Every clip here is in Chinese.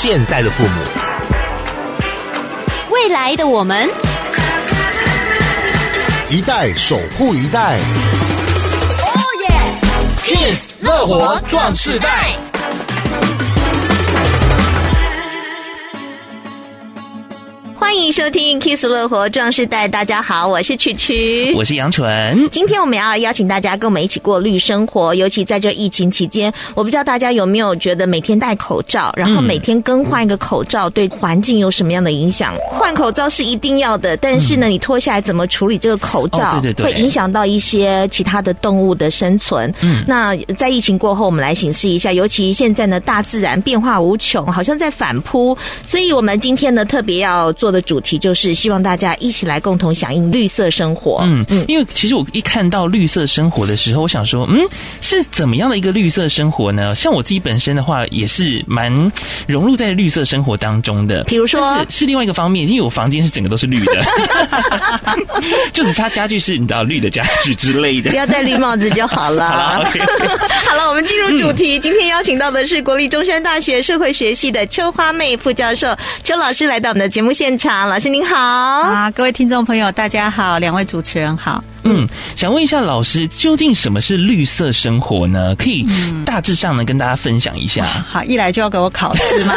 现在的父母，未来的我们，一代守护一代。哦耶！Kiss 乐活壮世代。欢迎收听《Kiss 乐活壮士带》，大家好，我是曲曲，我是杨纯。今天我们要邀请大家跟我们一起过绿生活，尤其在这疫情期间，我不知道大家有没有觉得每天戴口罩，然后每天更换一个口罩，对环境有什么样的影响？换口罩是一定要的，但是呢，你脱下来怎么处理这个口罩，哦、对对对，会影响到一些其他的动物的生存。嗯，那在疫情过后，我们来审视一下，尤其现在呢，大自然变化无穷，好像在反扑，所以我们今天呢，特别要做的。主题就是希望大家一起来共同响应绿色生活。嗯嗯，因为其实我一看到绿色生活的时候，我想说，嗯，是怎么样的一个绿色生活呢？像我自己本身的话，也是蛮融入在绿色生活当中的。比如说，是是另外一个方面，因为我房间是整个都是绿的，就只差家具是你知道绿的家具之类的，不要戴绿帽子就好了。好了，okay，好了，我们进入主题。嗯，今天邀请到的是国立中山大学社会学系的邱花妹副教授邱老师来到我们的节目现场。老师您好，啊，各位听众朋友大家好，两位主持人好。嗯，想问一下老师，究竟什么是绿色生活呢？可以大致上呢跟大家分享一下。嗯、好，一来就要给我考试吗？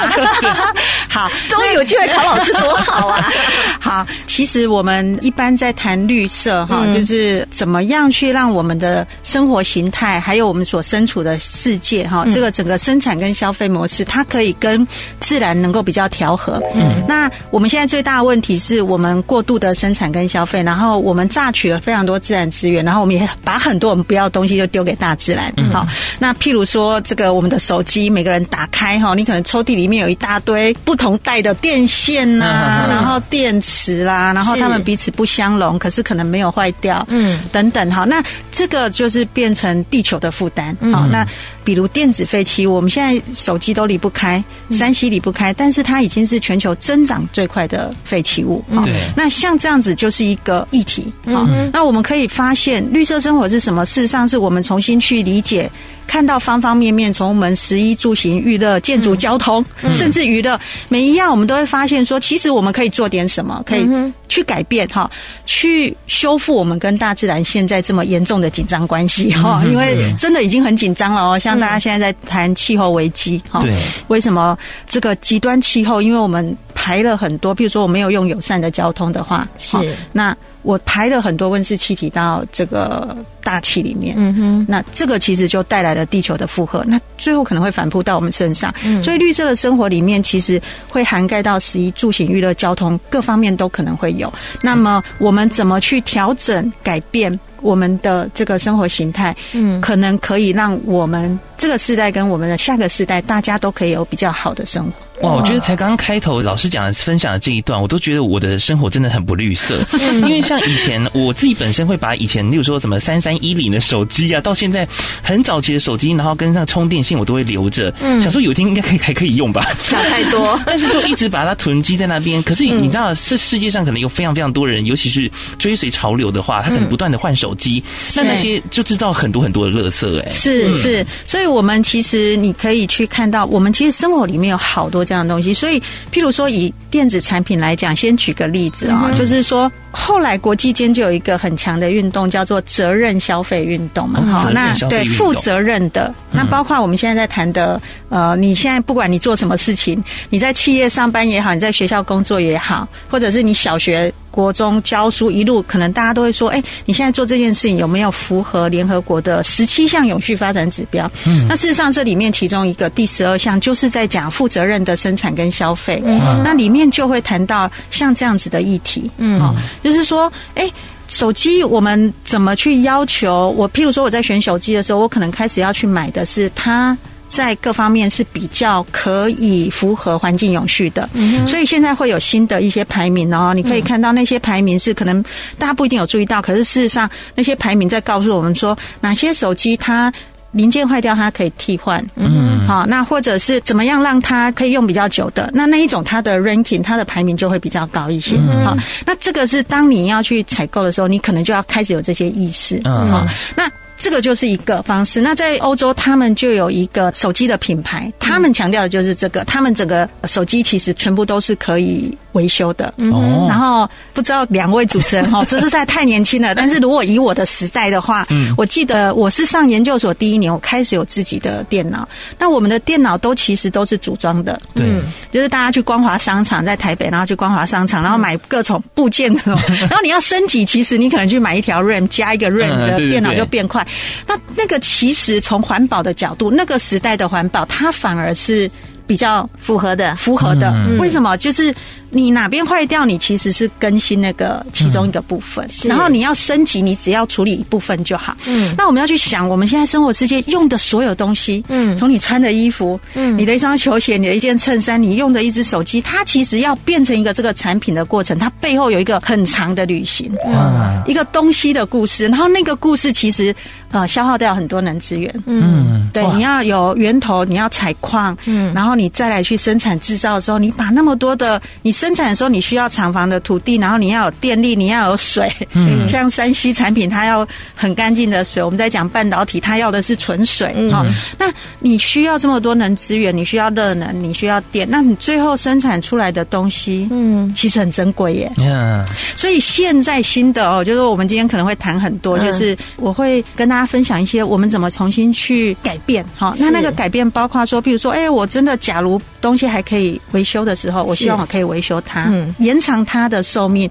好，终于有机会考老师，多好啊！好，其实我们一般在谈绿色哈、嗯，就是怎么样去让我们的生活形态，还有我们所身处的世界哈、嗯，这个整个生产跟消费模式，它可以跟自然能够比较调和。嗯，那我们现在最大的问题是我们过度的生产跟消费，然后我们榨取了非常多。自然资源，然后我们也把很多我们不要的东西就丢给大自然。好、嗯，那譬如说这个我们的手机，每个人打开哈，你可能抽屉里面有一大堆不同代的电线呐、啊，然后电池啦，然后他们彼此不相容，可是可能没有坏掉，嗯，等等哈。那这个就是变成地球的负担。好，那比如电子废弃物，我们现在手机都离不开山西离不开，但是它已经是全球增长最快的废弃物。对，那像这样子就是一个议题。好，那我们。可以发现，绿色生活是什么？事实上，是我们重新去理解。看到方方面面，从我们食衣住行、娱乐、建筑、交通，嗯、甚至娱乐，每一样我们都会发现说，其实我们可以做点什么，可以去改变哈，去修复我们跟大自然现在这么严重的紧张关系哈，因为真的已经很紧张了哦。像大家现在在谈气候危机哈，为什么这个极端气候？因为我们排了很多，比如说我没有用友善的交通的话，是那我排了很多温室气体到这个大气里面，嗯哼，那这个其实就带来了地球的负荷，那最后可能会反扑到我们身上。嗯，所以绿色的生活里面其实会涵盖到十一住行、娱乐、交通各方面都可能会有。那么我们怎么去调整、改变我们的这个生活形态？嗯，可能可以让我们这个世代跟我们的下个世代，大家都可以有比较好的生活。哇，我觉得才刚刚开头老师讲的分享的这一段，我都觉得我的生活真的很不绿色。因为像以前我自己本身会把以前，例如说什么三三一零的手机啊，到现在很早期的手机，然后跟上充电线，我都会留着，嗯，想说有一天应该可以还可以用吧。想太多，但是就一直把它囤积在那边。可是你知道，这世界上可能有非常非常多人，尤其是追随潮流的话，他可能不断的换手机，那那些就制造很多很多的垃圾。哎，是是，所以我们其实你可以去看到，我们其实生活里面有好多。这样的东西，所以譬如说以电子产品来讲，先举个例子啊、嗯，就是说后来国际间就有一个很强的运动，叫做责任消费运动嘛。哈、哦，那对负责任的、嗯，那包括我们现在在谈的，呃，你现在不管你做什么事情，你在企业上班也好，你在学校工作也好，或者是你小学。国中教书一路，可能大家都会说：“哎，你现在做这件事情有没有符合联合国的十七项永续发展指标？”嗯，那事实上这里面其中一个第十二项就是在讲负责任的生产跟消费。嗯，那里面就会谈到像这样子的议题。嗯，哦，就是说，哎，手机我们怎么去要求？我譬如说我在选手机的时候，我可能开始要去买的是它。在各方面是比较可以符合环境永续的，嗯，所以现在会有新的一些排名哦。你可以看到那些排名是可能大家不一定有注意到，可是事实上那些排名在告诉我们说，哪些手机它零件坏掉它可以替换，嗯，好，那或者是怎么样让它可以用比较久的，那那一种它的 ranking 它的排名就会比较高一些，好，那这个是当你要去采购的时候，你可能就要开始有这些意识，嗯，好，那。这个就是一个方式。那在欧洲，他们就有一个手机的品牌，他们强调的就是这个。他们整个手机其实全部都是可以维修的。嗯，然后不知道两位主持人哈，这实在太年轻了。但是如果以我的时代的话，嗯，我记得我是上研究所第一年，我开始有自己的电脑。那我们的电脑都其实都是组装的。对，就是大家去光华商场，在台北，然后去光华商场，然后买各种部件的。然后你要升级，其实你可能去买一条 RAM 加一个 RAM 的电脑就变快。那那个其实从环保的角度，那个时代的环保，它反而是比较符合的，符合的。为什么？就是。你哪边坏掉，你其实是更新那个其中一个部分，嗯、然后你要升级，你只要处理一部分就好。嗯，那我们要去想，我们现在生活世界用的所有东西，嗯，从你穿的衣服，嗯，你的一双球鞋，你的一件衬衫，你用的一只手机，它其实要变成一个这个产品的过程，它背后有一个很长的旅行，嗯，一个东西的故事，然后那个故事其实呃消耗掉很多能资源，嗯，对，你要有源头，你要采矿，嗯，然后你再来去生产制造的时候，你把那么多的你。生产的时候，你需要厂房的土地，然后你要有电力，你要有水。嗯，像山西产品，它要很干净的水。我们在讲半导体，它要的是纯水。嗯，那你需要这么多能资源，你需要热能，你需要电，那你最后生产出来的东西，嗯，其实很珍贵耶。嗯，所以现在新的哦，就是我们今天可能会谈很多，就是我会跟大家分享一些我们怎么重新去改变。好，那那个改变包括说，譬如说，哎，我真的假如东西还可以维修的时候，我希望我可以维修。它，嗯、延长它的寿命，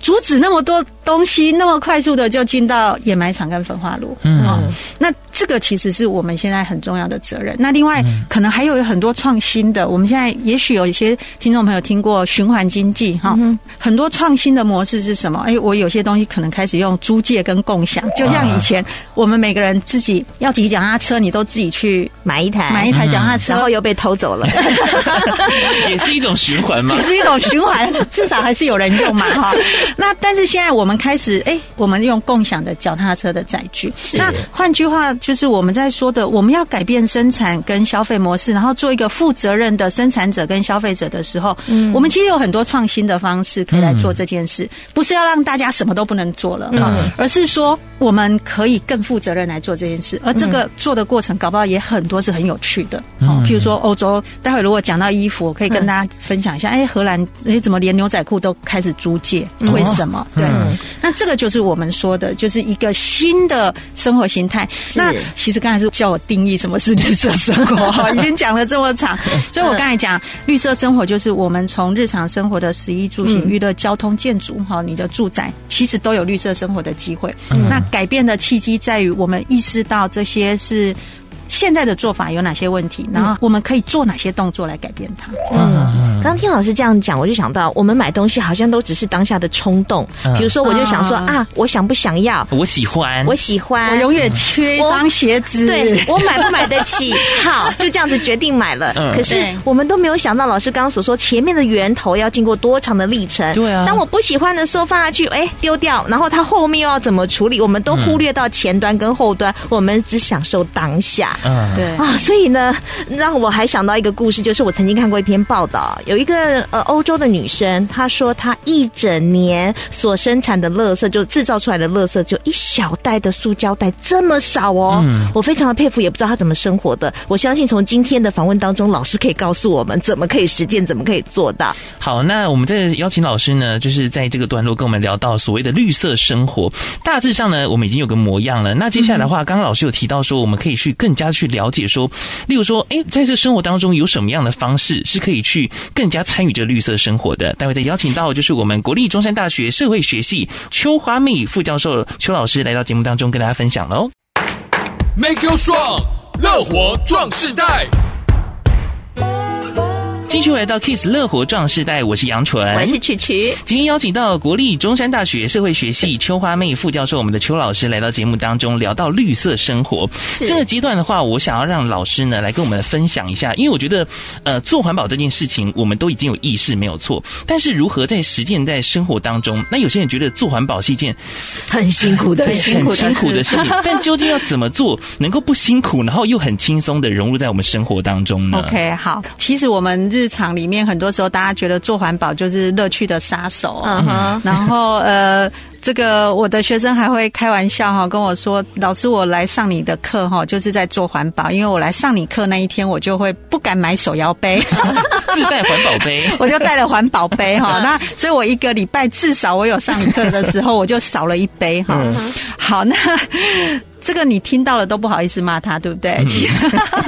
阻止那么多东西那么快速的就进到掩埋场跟焚化炉。嗯、哦，那这个其实是我们现在很重要的责任。那另外，嗯、可能还有很多创新的。我们现在也许有一些听众朋友听过循环经济，哈、哦，嗯、很多创新的模式是什么？哎，我有些东西可能开始用租借跟共享，就像以前我们每个人自己要骑脚踏车，你都自己去买一台买一台脚踏车，然后又被偷走了，也是一种循环嘛。是一种循环，至少还是有人用嘛，哈。那但是现在我们开始，哎、欸，我们用共享的脚踏车的载具。是。那换句话就是我们在说的，我们要改变生产跟消费模式，然后做一个负责任的生产者跟消费者的时候，嗯，我们其实有很多创新的方式可以来做这件事，嗯、不是要让大家什么都不能做了，嗯，而是说我们可以更负责任来做这件事，而这个做的过程搞不好也很多是很有趣的，嗯，譬如说欧洲，待会如果讲到衣服，我可以跟大家分享一下，哎、荷兰。哎，怎么连牛仔裤都开始租借？为什么？对，那这个就是我们说的，就是一个新的生活形态。那其实刚才是叫我定义什么是绿色生活，哈，已经讲了这么长。所以我刚才讲绿色生活，就是我们从日常生活的食衣住行、娱乐、交通、建筑，哈，你的住宅其实都有绿色生活的机会。那改变的契机在于我们意识到这些是。现在的做法有哪些问题？然后我们可以做哪些动作来改变它？嗯，刚刚听老师这样讲，我就想到，我们买东西好像都只是当下的冲动。比如说，我就想说啊，我想不想要？我喜欢，我喜欢，我永远缺一双鞋子。对，我买不买得起？好，就这样子决定买了。可是我们都没有想到，老师刚刚所说前面的源头要经过多长的历程？对啊。当我不喜欢的时候放下去，哎，丢掉，然后它后面又要怎么处理？我们都忽略到前端跟后端，我们只享受当下。嗯，对啊，所以呢，让我还想到一个故事，就是我曾经看过一篇报道，有一个呃欧洲的女生，她说她一整年所生产的垃圾，就制造出来的垃圾，就一小袋的塑胶袋这么少哦。嗯，我非常的佩服，也不知道她怎么生活的。我相信从今天的访问当中，老师可以告诉我们怎么可以实践，怎么可以做到。好，那我们再邀请老师呢，就是在这个段落跟我们聊到所谓的绿色生活，大致上呢，我们已经有个模样了。那接下来的话，刚刚老师有提到说，我们可以去更加去。了解说，例如说，哎，在这生活当中有什么样的方式是可以去更加参与这绿色生活的？待会再邀请到就是我们国立中山大学社会学系邱华美副教授邱老师来到节目当中跟大家分享喽。Make you strong，乐活壮世代。继续来到 Kiss 乐活壮世代，我是杨纯，我是曲曲。今天邀请到国立中山大学社会学系邱花妹副教授，我们的邱老师来到节目当中，聊到绿色生活。这个阶段的话，我想要让老师呢来跟我们分享一下，因为我觉得呃做环保这件事情，我们都已经有意识没有错，但是如何在实践在生活当中，那有些人觉得做环保是一件很辛苦的、很辛苦的事。情，但究竟要怎么做能够不辛苦，然后又很轻松的融入在我们生活当中呢？OK，好，其实我们日常里面，很多时候大家觉得做环保就是乐趣的杀手。嗯哼，然后呃。这个我的学生还会开玩笑哈，跟我说：“老师，我来上你的课哈，就是在做环保。因为我来上你课那一天，我就会不敢买手摇杯，自带环保杯，我就带了环保杯哈。那所以，我一个礼拜至少我有上课的时候，我就少了一杯哈。好，那。”这个你听到了都不好意思骂他，对不对？嗯、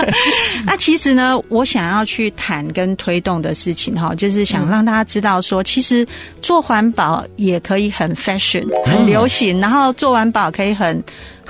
那其实呢，我想要去谈跟推动的事情哈，就是想让大家知道说，其实做环保也可以很 fashion，很流行，然后做环保可以很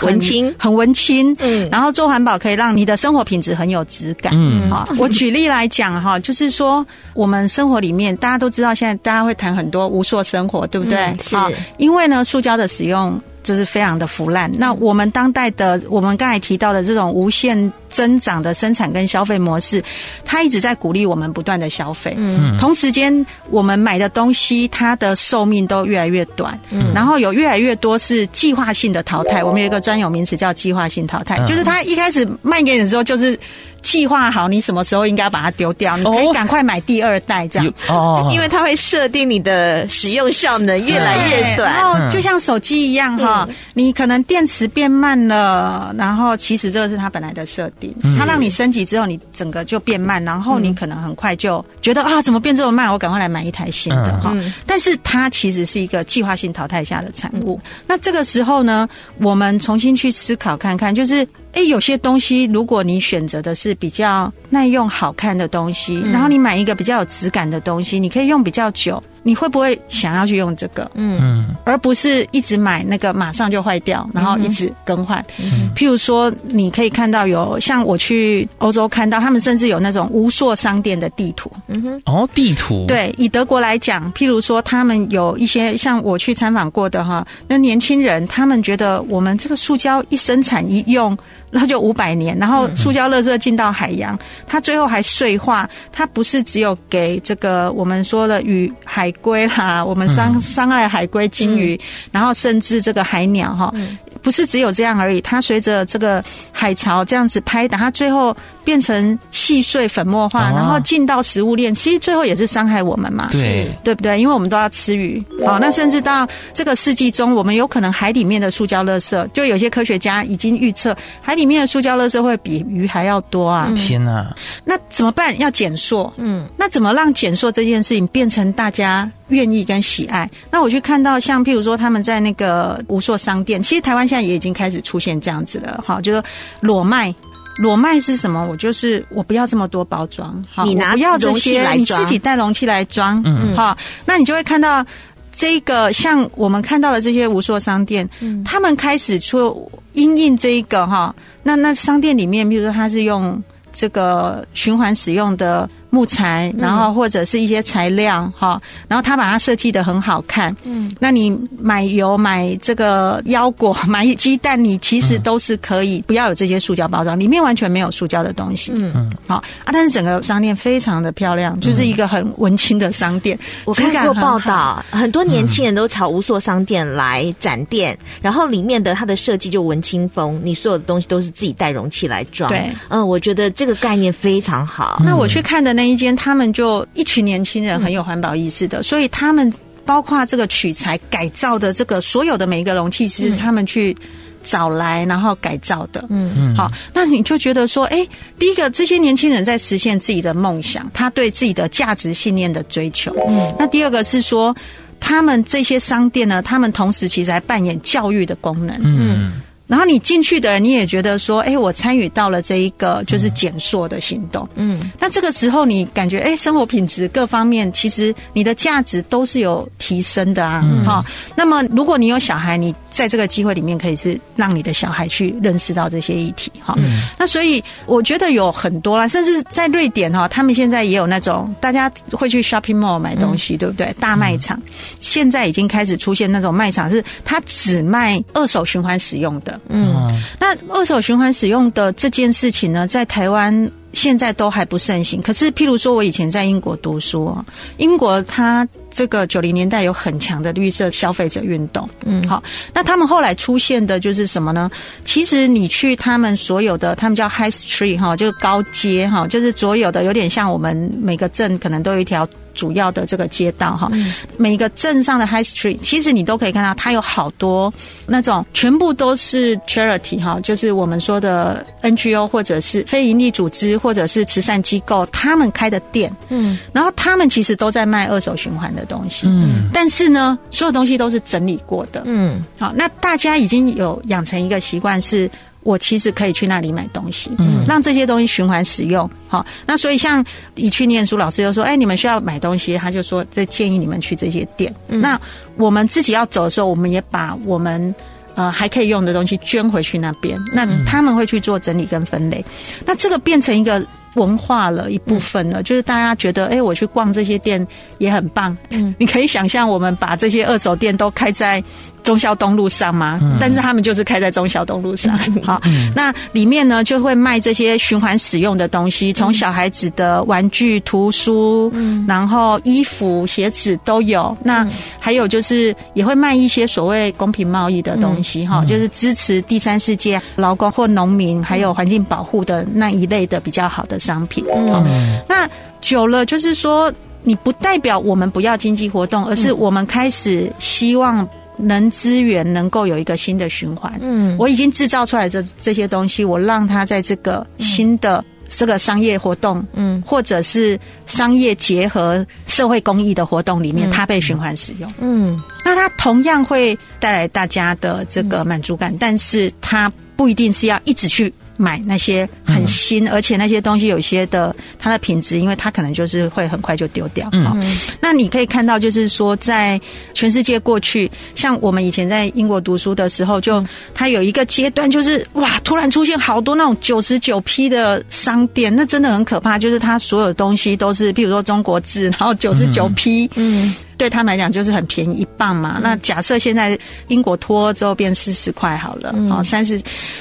文青，很文青。嗯，然后做环保可以让你的生活品质很有质感。嗯，啊，我举例来讲哈，就是说我们生活里面大家都知道，现在大家会谈很多无塑生活，对不对？是，因为呢，塑胶的使用。就是非常的腐烂。那我们当代的，我们刚才提到的这种无限增长的生产跟消费模式，它一直在鼓励我们不断的消费。嗯，同时间我们买的东西，它的寿命都越来越短。嗯，然后有越来越多是计划性的淘汰。我们有一个专有名词叫计划性淘汰，就是它一开始卖给你的时候就是。计划好你什么时候应该把它丢掉，你可以赶快买第二代这样哦，因为它会设定你的使用效能越来越短。然后就像手机一样哈，嗯、你可能电池变慢了，然后其实这个是它本来的设定，它让你升级之后你整个就变慢，然后你可能很快就觉得啊怎么变这么慢，我赶快来买一台新的哈。嗯、但是它其实是一个计划性淘汰下的产物。嗯、那这个时候呢，我们重新去思考看看，就是。哎，有些东西，如果你选择的是比较耐用、好看的东西，然后你买一个比较有质感的东西，你可以用比较久。你会不会想要去用这个？嗯，而不是一直买那个马上就坏掉，然后一直更换。嗯，譬如说，你可以看到有像我去欧洲看到，他们甚至有那种无数商店的地图。嗯哼，哦，地图。对，以德国来讲，譬如说，他们有一些像我去参访过的哈，那年轻人他们觉得我们这个塑胶一生产一用，然后就五百年，然后塑胶垃圾进到海洋，它最后还碎化，它不是只有给这个我们说的与海。龟啦，我们伤伤害海龟、鲸鱼，嗯、然后甚至这个海鸟哈，嗯、不是只有这样而已。它随着这个海潮这样子拍打，它最后变成细碎粉末化，哦、然后进到食物链，其实最后也是伤害我们嘛，对对不对？因为我们都要吃鱼，好，那甚至到这个世纪中，我们有可能海里面的塑胶垃圾，就有些科学家已经预测，海里面的塑胶垃圾会比鱼还要多啊！天哪，那怎么办？要减塑，嗯，那怎么让减塑这件事情变成大家愿意跟喜爱，那我去看到像譬如说他们在那个无塑商店，其实台湾现在也已经开始出现这样子了，哈，就是裸卖。裸卖是什么？我就是我不要这么多包装，好，你拿不要这些，你自己带容器来装，嗯，好，那你就会看到这个像我们看到的这些无数商店，嗯，他们开始出因应这一个哈，那那商店里面，比如说他是用这个循环使用的。木材，然后或者是一些材料哈，嗯、然后他把它设计的很好看。嗯，那你买油、买这个腰果、买鸡蛋，你其实都是可以不要有这些塑胶包装，里面完全没有塑胶的东西。嗯嗯，好啊，但是整个商店非常的漂亮，就是一个很文青的商店。我看过报道，很多年轻人都朝无塑商店来展店，然后里面的它的设计就文青风，你所有的东西都是自己带容器来装。对，嗯，我觉得这个概念非常好。那我去看的。那一间，他们就一群年轻人很有环保意识的，所以他们包括这个取材改造的这个所有的每一个容器，是他们去找来然后改造的。嗯嗯，好，那你就觉得说，哎，第一个，这些年轻人在实现自己的梦想，他对自己的价值信念的追求。嗯，那第二个是说，他们这些商店呢，他们同时其实还扮演教育的功能。嗯。然后你进去的人，你也觉得说，哎，我参与到了这一个就是减塑的行动。嗯，那这个时候你感觉，哎，生活品质各方面，其实你的价值都是有提升的啊。嗯。好，那么如果你有小孩，你在这个机会里面可以是让你的小孩去认识到这些议题。哈。嗯。那所以我觉得有很多啦，甚至在瑞典哈，他们现在也有那种大家会去 shopping mall 买东西，对不对？大卖场现在已经开始出现那种卖场，是它只卖二手循环使用的。嗯，那二手循环使用的这件事情呢，在台湾现在都还不盛行。可是，譬如说，我以前在英国读书，英国它这个九零年代有很强的绿色消费者运动。嗯，好，那他们后来出现的就是什么呢？其实你去他们所有的，他们叫 High Street 哈，就是高街哈，就是所有的有点像我们每个镇可能都有一条。主要的这个街道哈，每一个镇上的 High Street，其实你都可以看到，它有好多那种全部都是 Charity 哈，就是我们说的 NGO 或者是非营利组织或者是慈善机构，他们开的店，嗯，然后他们其实都在卖二手循环的东西，嗯，但是呢，所有东西都是整理过的，嗯，好，那大家已经有养成一个习惯是。我其实可以去那里买东西，嗯，让这些东西循环使用。好，那所以像一去念书，老师就说：“哎，你们需要买东西。”他就说：“这建议你们去这些店。”那我们自己要走的时候，我们也把我们呃还可以用的东西捐回去那边。那他们会去做整理跟分类。那这个变成一个文化了一部分了，就是大家觉得：“哎，我去逛这些店也很棒。”嗯，你可以想象，我们把这些二手店都开在。忠孝东路上吗？但是他们就是开在忠孝东路上。好，那里面呢就会卖这些循环使用的东西，从小孩子的玩具、图书，然后衣服、鞋子都有。那还有就是也会卖一些所谓公平贸易的东西，哈，就是支持第三世界劳工或农民，还有环境保护的那一类的比较好的商品。好，那久了就是说，你不代表我们不要经济活动，而是我们开始希望。能资源能够有一个新的循环，嗯，我已经制造出来这这些东西，我让它在这个新的这个商业活动，嗯，或者是商业结合社会公益的活动里面，它被循环使用，嗯，那它同样会带来大家的这个满足感，但是它不一定是要一直去。买那些很新，而且那些东西有些的它的品质，因为它可能就是会很快就丢掉。嗯，那你可以看到，就是说，在全世界过去，像我们以前在英国读书的时候，就它有一个阶段，就是哇，突然出现好多那种九十九批的商店，那真的很可怕。就是它所有东西都是，比如说中国字，然后九十九批，嗯。对他们来讲就是很便宜一磅嘛。嗯、那假设现在英国脱之后变四十块好了，哦三十，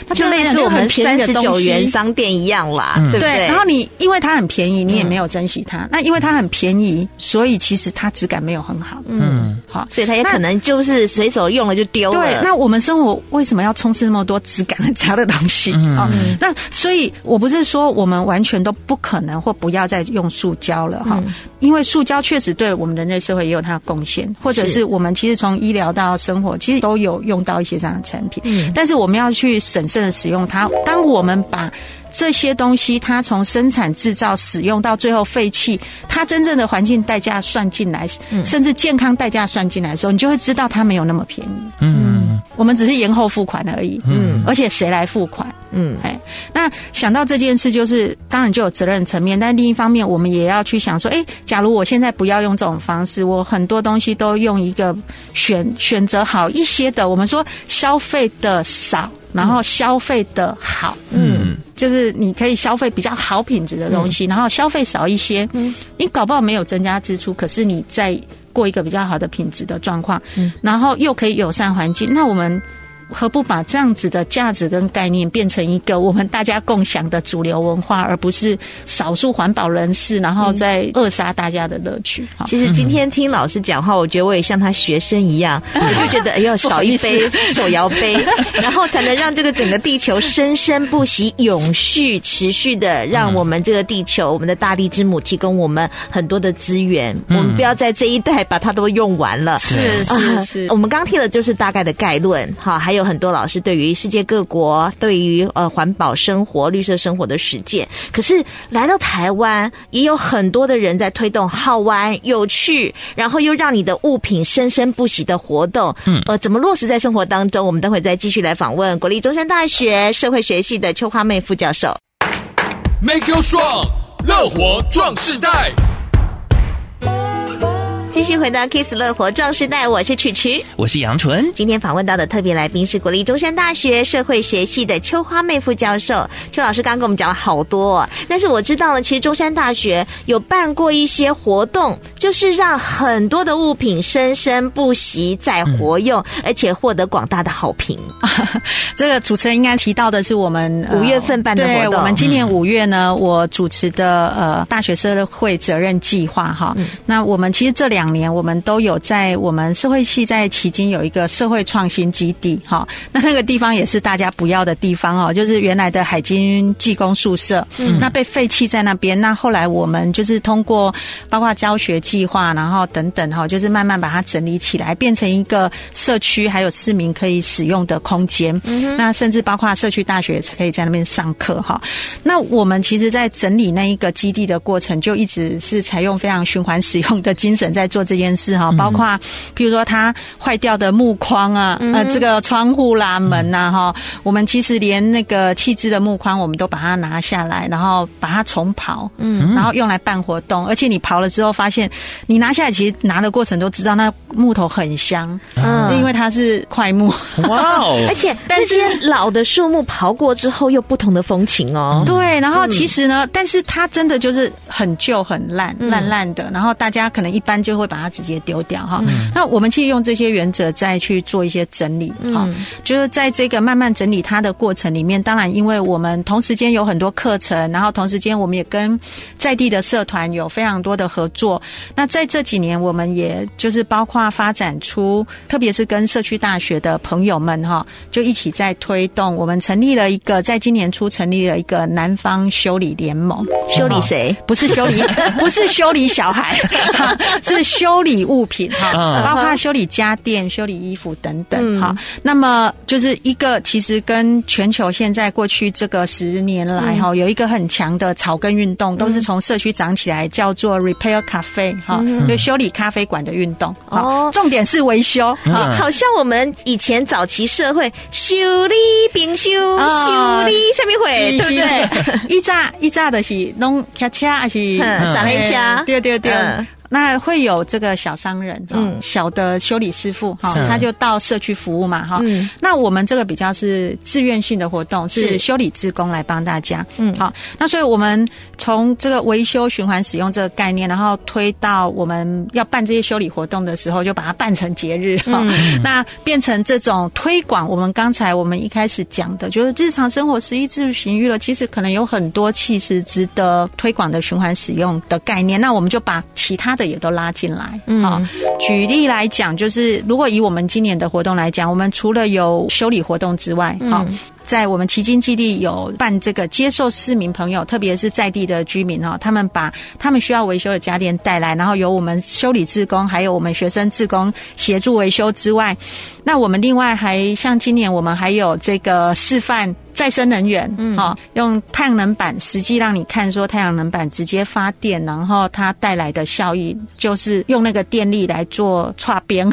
那就类似我们三十九元商店一样啦，嗯、对不对？然后你因为它很便宜，你也没有珍惜它。嗯、那因为它很便宜，所以其实它质感没有很好。嗯，好，所以它也可能就是随手用了就丢了。对，那我们生活为什么要充斥那么多质感很差的东西？嗯，那所以我不是说我们完全都不可能或不要再用塑胶了哈，嗯、因为塑胶确实对我们人类社会也有。它贡献，或者是我们其实从医疗到生活，其实都有用到一些这样的产品。嗯，但是我们要去审慎的使用它。当我们把这些东西，它从生产、制造、使用到最后废弃，它真正的环境代价算进来，甚至健康代价算进来的时候，你就会知道它没有那么便宜。嗯，我们只是延后付款而已。嗯，而且谁来付款？嗯，哎，那想到这件事，就是当然就有责任层面，但另一方面，我们也要去想说，哎，假如我现在不要用这种方式，我很多东西都用一个选选择好一些的，我们说消费的少，然后消费的好，嗯，就是你可以消费比较好品质的东西，然后消费少一些，嗯，你搞不好没有增加支出，可是你在过一个比较好的品质的状况，嗯，然后又可以友善环境，那我们。何不把这样子的价值跟概念变成一个我们大家共享的主流文化，而不是少数环保人士然后再扼杀大家的乐趣？嗯、其实今天听老师讲话，我觉得我也像他学生一样，我 就觉得哎呦，少一杯手摇杯，然后才能让这个整个地球生生不息、永续、持续的，让我们这个地球，我们的大地之母提供我们很多的资源。嗯、我们不要在这一代把它都用完了。是是是，我们刚听的就是大概的概论，哈，还有。有很多老师对于世界各国对于呃环保生活、绿色生活的实践，可是来到台湾，也有很多的人在推动好玩、有趣，然后又让你的物品生生不息的活动。嗯，呃，怎么落实在生活当中？我们等会再继续来访问国立中山大学社会学系的邱花妹副教授。Make you strong，乐活壮世代。继续回到 Kiss 乐活壮世代，我是曲曲，我是杨纯。今天访问到的特别来宾是国立中山大学社会学系的邱花妹副教授。邱老师刚刚跟我们讲了好多，但是我知道了，其实中山大学有办过一些活动，就是让很多的物品生生不息再活用，嗯、而且获得广大的好评。这个主持人应该提到的是我们五月份办的活动。对，我们今年五月呢，我主持的呃大学社会责任计划哈。嗯、那我们其实这两年。年我们都有在我们社会系在迄今有一个社会创新基地，哈，那那个地方也是大家不要的地方哦，就是原来的海军技工宿舍，嗯，那被废弃在那边。那后来我们就是通过包括教学计划，然后等等哈，就是慢慢把它整理起来，变成一个社区还有市民可以使用的空间。嗯，那甚至包括社区大学也可以在那边上课哈。那我们其实，在整理那一个基地的过程，就一直是采用非常循环使用的精神在做这件事哈。包括譬如说它坏掉的木框啊，呃，这个窗户啦、门呐哈，我们其实连那个弃置的木框，我们都把它拿下来，然后把它重刨，嗯，然后用来办活动。而且你刨了之后，发现你拿下来，其实拿的过程都知道那木头很香，嗯，因为它是块木。哇哦！而且但是老的树木刨过之后，又不同的风情哦。对，然后其实呢，但是它真的就是很旧、很烂、烂烂的。然后大家可能一般就会把它直接丢掉哈。那我们其实用这些原则再去做一些整理，哈，就是在这个慢慢整理它的过程里面，当然因为我们同时间有很多课程，然后同时间我们也跟在地的社团有非常多的合作。那在这几年，我们也就是包括发展出，特别是跟社区大学的朋友们哈，就一起在推动。我们成立了一个，在今年初成立了一个南方修理联盟。修理谁？不是修理，不是修理小孩，是修理物品哈，包括修理家电、修理衣服等等哈。那么就是一个，其实跟全球现在过去这个十年来哈，有一个很强的草根运动，都是从社区长起来，叫做 Repair Cafe 哈，就修理咖啡馆的运动。哦，重点是维修，好像我们以前早期社会修理冰修修理下面会对不对？一炸一炸的是弄卡车还是三轮车？对对对。那会有这个小商人，嗯，小的修理师傅哈，他就到社区服务嘛，哈。那我们这个比较是自愿性的活动，是修理志工来帮大家，嗯，好。那所以我们从这个维修循环使用这个概念，然后推到我们要办这些修理活动的时候，就把它办成节日哈。那变成这种推广，我们刚才我们一开始讲的，就是日常生活十一自行娱乐，其实可能有很多其实值得推广的循环使用的概念。那我们就把其他。的也都拉进来，嗯，举例来讲，就是如果以我们今年的活动来讲，我们除了有修理活动之外，好。在我们旗津基地有办这个接受市民朋友，特别是在地的居民哦，他们把他们需要维修的家电带来，然后由我们修理志工还有我们学生志工协助维修之外，那我们另外还像今年我们还有这个示范再生能源，嗯，哦，用太阳能板实际让你看说太阳能板直接发电，然后它带来的效益就是用那个电力来做剉冰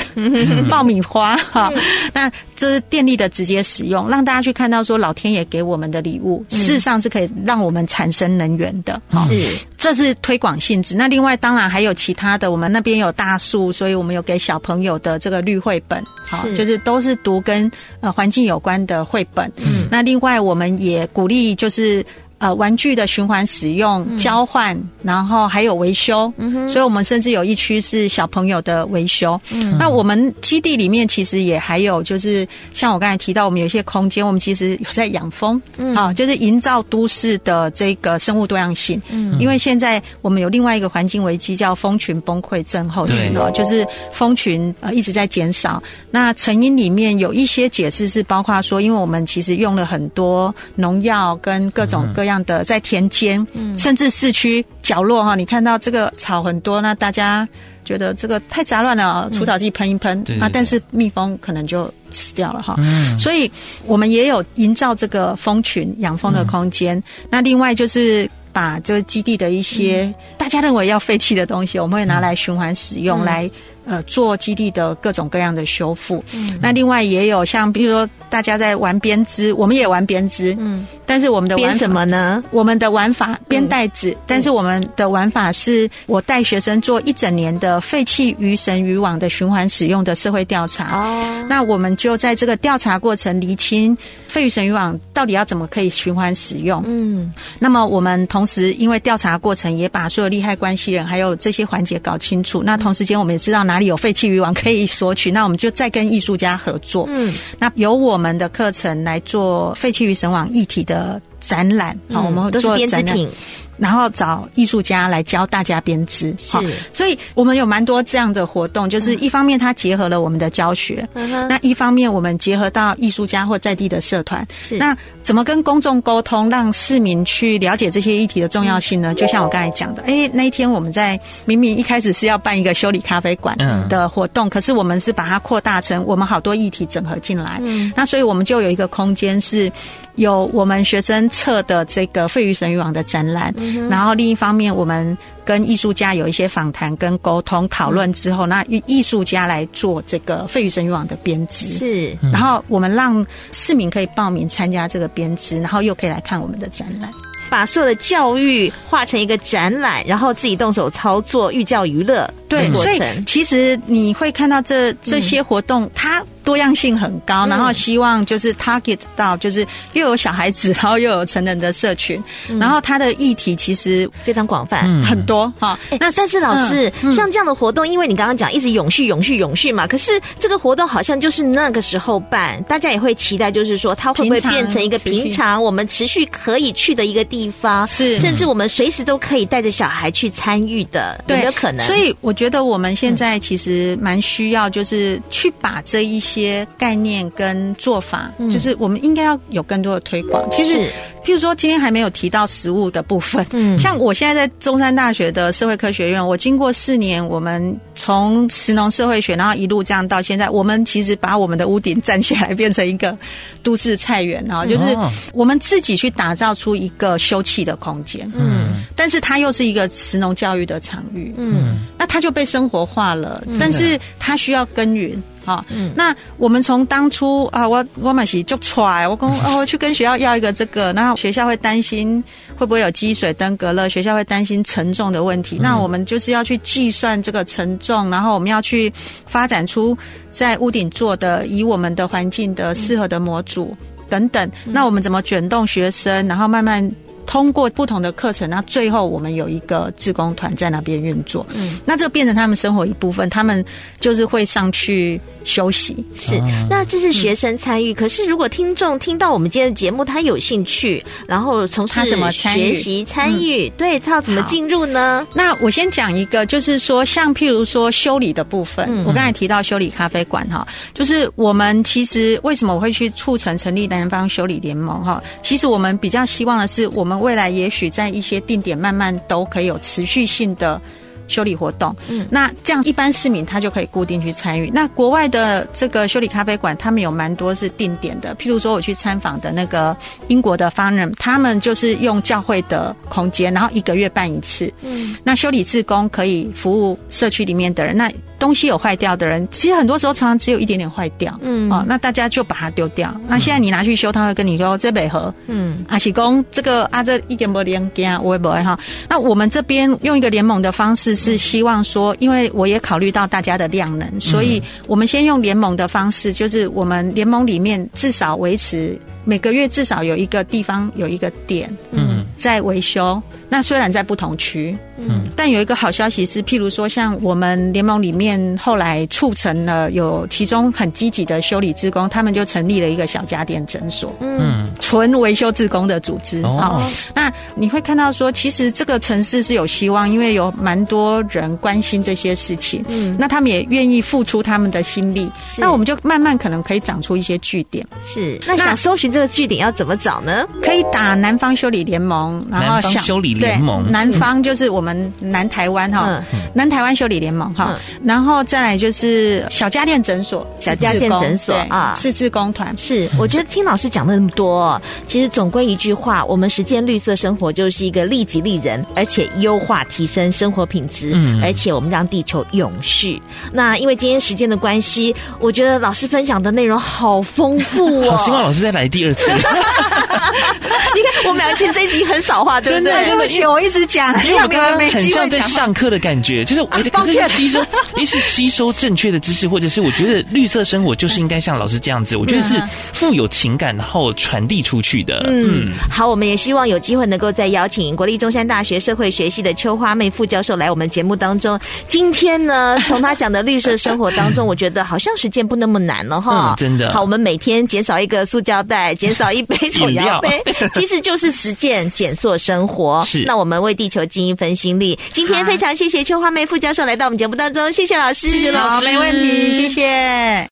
爆米花哈，那这是电力的直接使用，让大家去看到。说老天爷给我们的礼物，事实上是可以让我们产生能源的。是，这是推广性质。那另外当然还有其他的，我们那边有大树，所以我们有给小朋友的这个绿绘本，好，就是都是读跟呃环境有关的绘本。嗯，那另外我们也鼓励就是。呃，玩具的循环使用、交换，然后还有维修，嗯哼，所以我们甚至有一区是小朋友的维修。嗯，那我们基地里面其实也还有，就是像我刚才提到，我们有一些空间，我们其实有在养蜂，嗯，啊，就是营造都市的这个生物多样性。嗯，因为现在我们有另外一个环境危机，叫蜂群崩溃症候群哦，就是蜂群呃一直在减少。那成因里面有一些解释是包括说，因为我们其实用了很多农药跟各种各样。样的在田间，甚至市区角落哈，你看到这个草很多，那大家觉得这个太杂乱了，除草剂喷一喷啊，但是蜜蜂可能就死掉了哈。嗯所以我们也有营造这个蜂群养蜂的空间。那另外就是把这个基地的一些大家认为要废弃的东西，我们会拿来循环使用来。呃，做基地的各种各样的修复。嗯，那另外也有像，比如说大家在玩编织，我们也玩编织。嗯，但是我们的玩法什么呢？我们的玩法编袋子，嗯、但是我们的玩法是我带学生做一整年的废弃鱼绳渔网的循环使用的社会调查。哦，那我们就在这个调查过程厘清废鱼绳渔网到底要怎么可以循环使用。嗯，那么我们同时因为调查过程也把所有利害关系人还有这些环节搞清楚。那同时间我们也知道哪。哪里有废弃渔网可以索取？那我们就再跟艺术家合作。嗯，那由我们的课程来做废弃渔绳网一体的展览，好、嗯，我们会做展品。然后找艺术家来教大家编织，是，所以我们有蛮多这样的活动，就是一方面它结合了我们的教学，嗯、那一方面我们结合到艺术家或在地的社团，是，那怎么跟公众沟通，让市民去了解这些议题的重要性呢？嗯、就像我刚才讲的，哎，那一天我们在明明一开始是要办一个修理咖啡馆的活动，嗯、可是我们是把它扩大成我们好多议题整合进来，嗯，那所以我们就有一个空间是。有我们学生策的这个废鱼神渔网的展览，嗯、然后另一方面，我们跟艺术家有一些访谈跟沟通讨论之后，嗯、那艺术家来做这个废鱼神渔网的编织，是，然后我们让市民可以报名参加这个编织，然后又可以来看我们的展览，把所有的教育化成一个展览，然后自己动手操作，寓教于乐。对，所以其实你会看到这这些活动，嗯、它。多样性很高，然后希望就是 target 到，就是又有小孩子，然后又有成人的社群，嗯、然后它的议题其实非常广泛，很多哈。嗯、那但是老师，嗯、像这样的活动，因为你刚刚讲一直永续、永续、永续嘛，可是这个活动好像就是那个时候办，大家也会期待，就是说它会不会变成一个平常我们持续可以去的一个地方，是甚至我们随时都可以带着小孩去参与的，有没有可能？所以我觉得我们现在其实蛮需要，就是去把这一些。些概念跟做法，就是我们应该要有更多的推广。其实，譬如说今天还没有提到食物的部分，嗯，像我现在在中山大学的社会科学院，我经过四年，我们从食农社会学，然后一路这样到现在，我们其实把我们的屋顶站起来，变成一个都市菜园啊，就是我们自己去打造出一个休憩的空间，嗯，但是它又是一个食农教育的场域，嗯，那它就被生活化了，但是它需要耕耘。好，嗯，那我们从当初啊，我我买起就出来，我跟哦去跟学校要一个这个，然后学校会担心会不会有积水登革热，学校会担心承重的问题，嗯、那我们就是要去计算这个承重，然后我们要去发展出在屋顶做的以我们的环境的适合的模组等等，嗯、那我们怎么卷动学生，然后慢慢。通过不同的课程，那最后我们有一个志工团在那边运作，嗯，那这个变成他们生活一部分，他们就是会上去休息。是，那这是学生参与。嗯、可是如果听众听到我们今天的节目，他有兴趣，然后从事他怎么学习参与，对他要怎么进入呢？那我先讲一个，就是说，像譬如说修理的部分，嗯、我刚才提到修理咖啡馆哈，就是我们其实为什么我会去促成成立南方修理联盟哈？其实我们比较希望的是我们。未来也许在一些定点，慢慢都可以有持续性的。修理活动，嗯，那这样一般市民他就可以固定去参与。那国外的这个修理咖啡馆，他们有蛮多是定点的。譬如说，我去参访的那个英国的 Farnham，他们就是用教会的空间，然后一个月办一次。嗯，那修理志工可以服务社区里面的人。那东西有坏掉的人，其实很多时候常常只有一点点坏掉。嗯，哦，那大家就把它丢掉。那现在你拿去修，他会跟你说这北河，嗯，阿喜公这个啊这一点不连件，我也不会哈。那我们这边用一个联盟的方式。是希望说，因为我也考虑到大家的量能，所以我们先用联盟的方式，就是我们联盟里面至少维持每个月至少有一个地方有一个点，嗯，在维修。那虽然在不同区，嗯，但有一个好消息是，譬如说，像我们联盟里面后来促成了有其中很积极的修理职工，他们就成立了一个小家电诊所，嗯，纯维修职工的组织。哦，那你会看到说，其实这个城市是有希望，因为有蛮多人关心这些事情，嗯，那他们也愿意付出他们的心力，那我们就慢慢可能可以长出一些据点。是，那想搜寻这个据点要怎么找呢？可以打南方修理联盟，然后想修理。联盟南方就是我们南台湾哈，南台湾修理联盟哈，然后再来就是小家电诊所，小家电诊所啊，是志工团。是，我觉得听老师讲了那么多，其实总归一句话，我们实践绿色生活就是一个利己利人，而且优化提升生活品质，而且我们让地球永续。那因为今天时间的关系，我觉得老师分享的内容好丰富哦，好希望老师再来第二次。你看，我们俩其实这一集很很少话，对不对？对不起，我一直讲，因为我刚刚很像在上课的感觉，就是我可是吸收，一是吸收正确的知识，或者是我觉得绿色生活就是应该像老师这样子，我觉得是富有情感，然后传递出去的。嗯，好，我们也希望有机会能够再邀请国立中山大学社会学系的邱花妹副教授来我们节目当中。今天呢，从他讲的绿色生活当中，我觉得好像实践不那么难了哈。真的。好，我们每天减少一个塑胶袋，减少一杯 手摇杯，其实就是实践减塑生活。是。那我们为地球尽一份心力。今天非常谢谢邱花妹副教授来到我们节目当中，谢谢老师，谢谢老师，没问题，谢谢。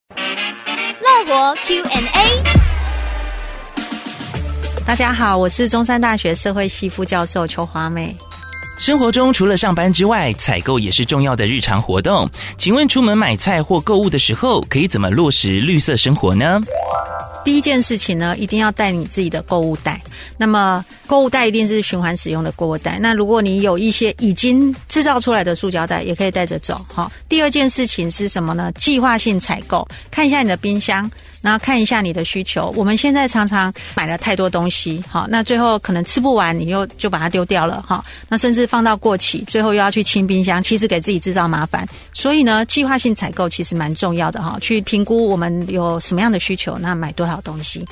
乐活 Q&A，大家好，我是中山大学社会系副教授邱花妹。生活中除了上班之外，采购也是重要的日常活动。请问出门买菜或购物的时候，可以怎么落实绿色生活呢？第一件事情呢，一定要带你自己的购物袋。那么购物袋一定是循环使用的购物袋。那如果你有一些已经制造出来的塑胶袋，也可以带着走。好，第二件事情是什么呢？计划性采购，看一下你的冰箱。那看一下你的需求，我们现在常常买了太多东西，好，那最后可能吃不完，你又就把它丢掉了，哈，那甚至放到过期，最后又要去清冰箱，其实给自己制造麻烦。所以呢，计划性采购其实蛮重要的，哈，去评估我们有什么样的需求，那买多少东西。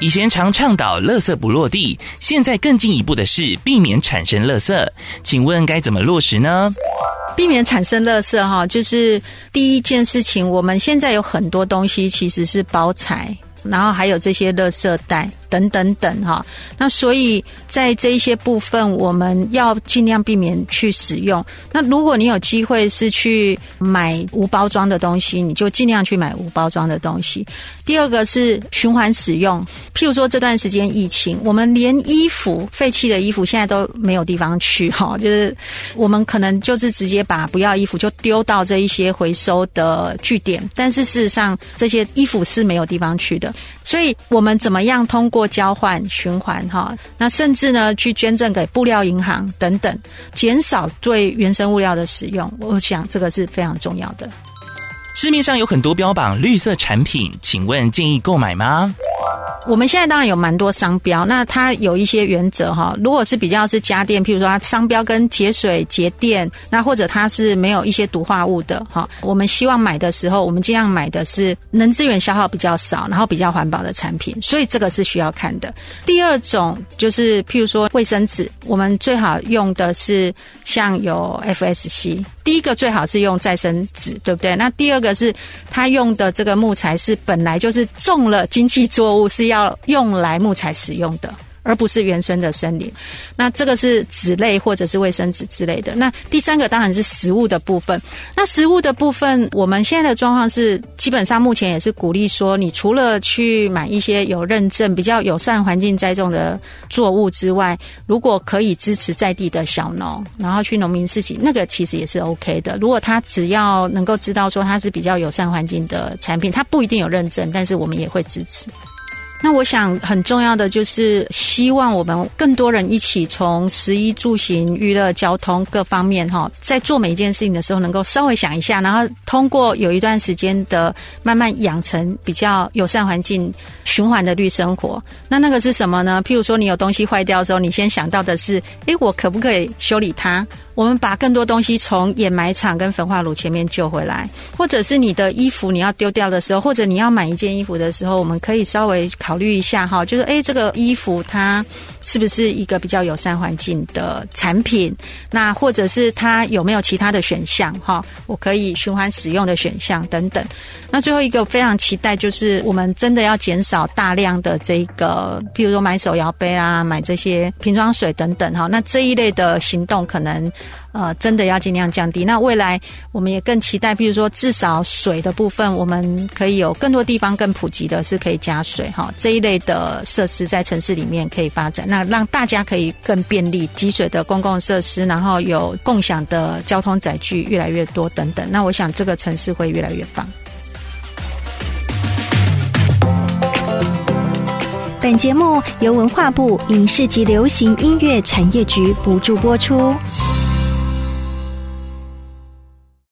以前常倡导垃圾不落地，现在更进一步的是避免产生垃圾，请问该怎么落实呢？避免产生垃圾哈，就是第一件事情。我们现在有很多东西其实是包材，然后还有这些垃圾袋。等等等哈，那所以在这一些部分，我们要尽量避免去使用。那如果你有机会是去买无包装的东西，你就尽量去买无包装的东西。第二个是循环使用，譬如说这段时间疫情，我们连衣服废弃的衣服现在都没有地方去哈，就是我们可能就是直接把不要衣服就丢到这一些回收的据点，但是事实上这些衣服是没有地方去的，所以我们怎么样通过？或交换循环哈，那甚至呢去捐赠给布料银行等等，减少对原生物料的使用，我想这个是非常重要的。市面上有很多标榜绿色产品，请问建议购买吗？我们现在当然有蛮多商标，那它有一些原则哈。如果是比较是家电，譬如说它商标跟节水节电，那或者它是没有一些毒化物的哈，我们希望买的时候，我们尽量买的是能资源消耗比较少，然后比较环保的产品。所以这个是需要看的。第二种就是譬如说卫生纸，我们最好用的是像有 FSC。第一个最好是用再生纸，对不对？那第二这个是他用的这个木材是本来就是种了经济作物，是要用来木材使用的。而不是原生的森林，那这个是纸类或者是卫生纸之类的。那第三个当然是食物的部分。那食物的部分，我们现在的状况是，基本上目前也是鼓励说，你除了去买一些有认证、比较友善环境栽种的作物之外，如果可以支持在地的小农，然后去农民市集，那个其实也是 OK 的。如果他只要能够知道说它是比较友善环境的产品，它不一定有认证，但是我们也会支持。那我想很重要的就是希望我们更多人一起从食衣住行、娱乐、交通各方面哈，在做每一件事情的时候，能够稍微想一下，然后通过有一段时间的慢慢养成比较友善环境、循环的绿生活。那那个是什么呢？譬如说，你有东西坏掉的时候，你先想到的是，诶，我可不可以修理它？我们把更多东西从掩埋场跟焚化炉前面救回来，或者是你的衣服你要丢掉的时候，或者你要买一件衣服的时候，我们可以稍微考虑一下哈，就是诶，这个衣服它是不是一个比较友善环境的产品？那或者是它有没有其他的选项哈？我可以循环使用的选项等等。那最后一个非常期待就是我们真的要减少大量的这个，譬如说买手摇杯啊，买这些瓶装水等等哈。那这一类的行动可能。呃，真的要尽量降低。那未来我们也更期待，比如说至少水的部分，我们可以有更多地方更普及的是可以加水哈，这一类的设施在城市里面可以发展，那让大家可以更便利积水的公共设施，然后有共享的交通载具越来越多等等。那我想这个城市会越来越棒。本节目由文化部影视及流行音乐产业局补助播出。